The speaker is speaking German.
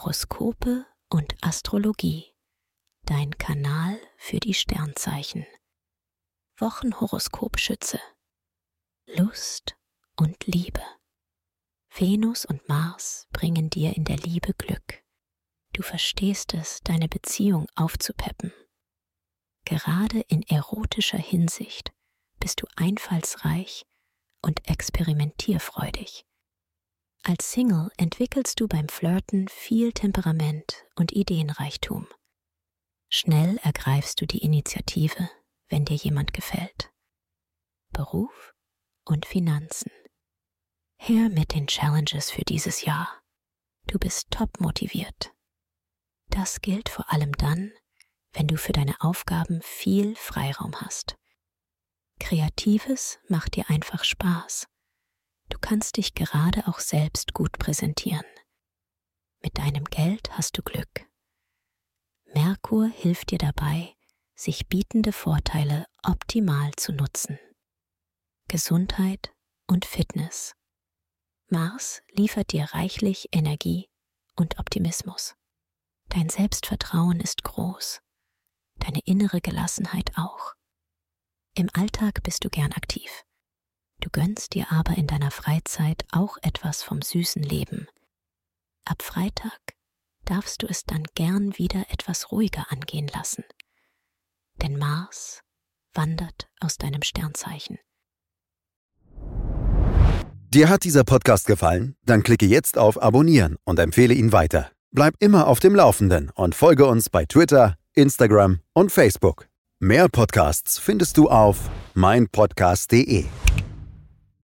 Horoskope und Astrologie. Dein Kanal für die Sternzeichen. Wochenhoroskop Schütze. Lust und Liebe. Venus und Mars bringen dir in der Liebe Glück. Du verstehst es, deine Beziehung aufzupeppen. Gerade in erotischer Hinsicht bist du einfallsreich und experimentierfreudig. Als Single entwickelst du beim Flirten viel Temperament und Ideenreichtum. Schnell ergreifst du die Initiative, wenn dir jemand gefällt. Beruf und Finanzen. Her mit den Challenges für dieses Jahr. Du bist top motiviert. Das gilt vor allem dann, wenn du für deine Aufgaben viel Freiraum hast. Kreatives macht dir einfach Spaß Du kannst dich gerade auch selbst gut präsentieren. Mit deinem Geld hast du Glück. Merkur hilft dir dabei, sich bietende Vorteile optimal zu nutzen. Gesundheit und Fitness. Mars liefert dir reichlich Energie und Optimismus. Dein Selbstvertrauen ist groß, deine innere Gelassenheit auch. Im Alltag bist du gern aktiv. Du gönnst dir aber in deiner Freizeit auch etwas vom süßen Leben. Ab Freitag darfst du es dann gern wieder etwas ruhiger angehen lassen. Denn Mars wandert aus deinem Sternzeichen. Dir hat dieser Podcast gefallen? Dann klicke jetzt auf Abonnieren und empfehle ihn weiter. Bleib immer auf dem Laufenden und folge uns bei Twitter, Instagram und Facebook. Mehr Podcasts findest du auf meinpodcast.de.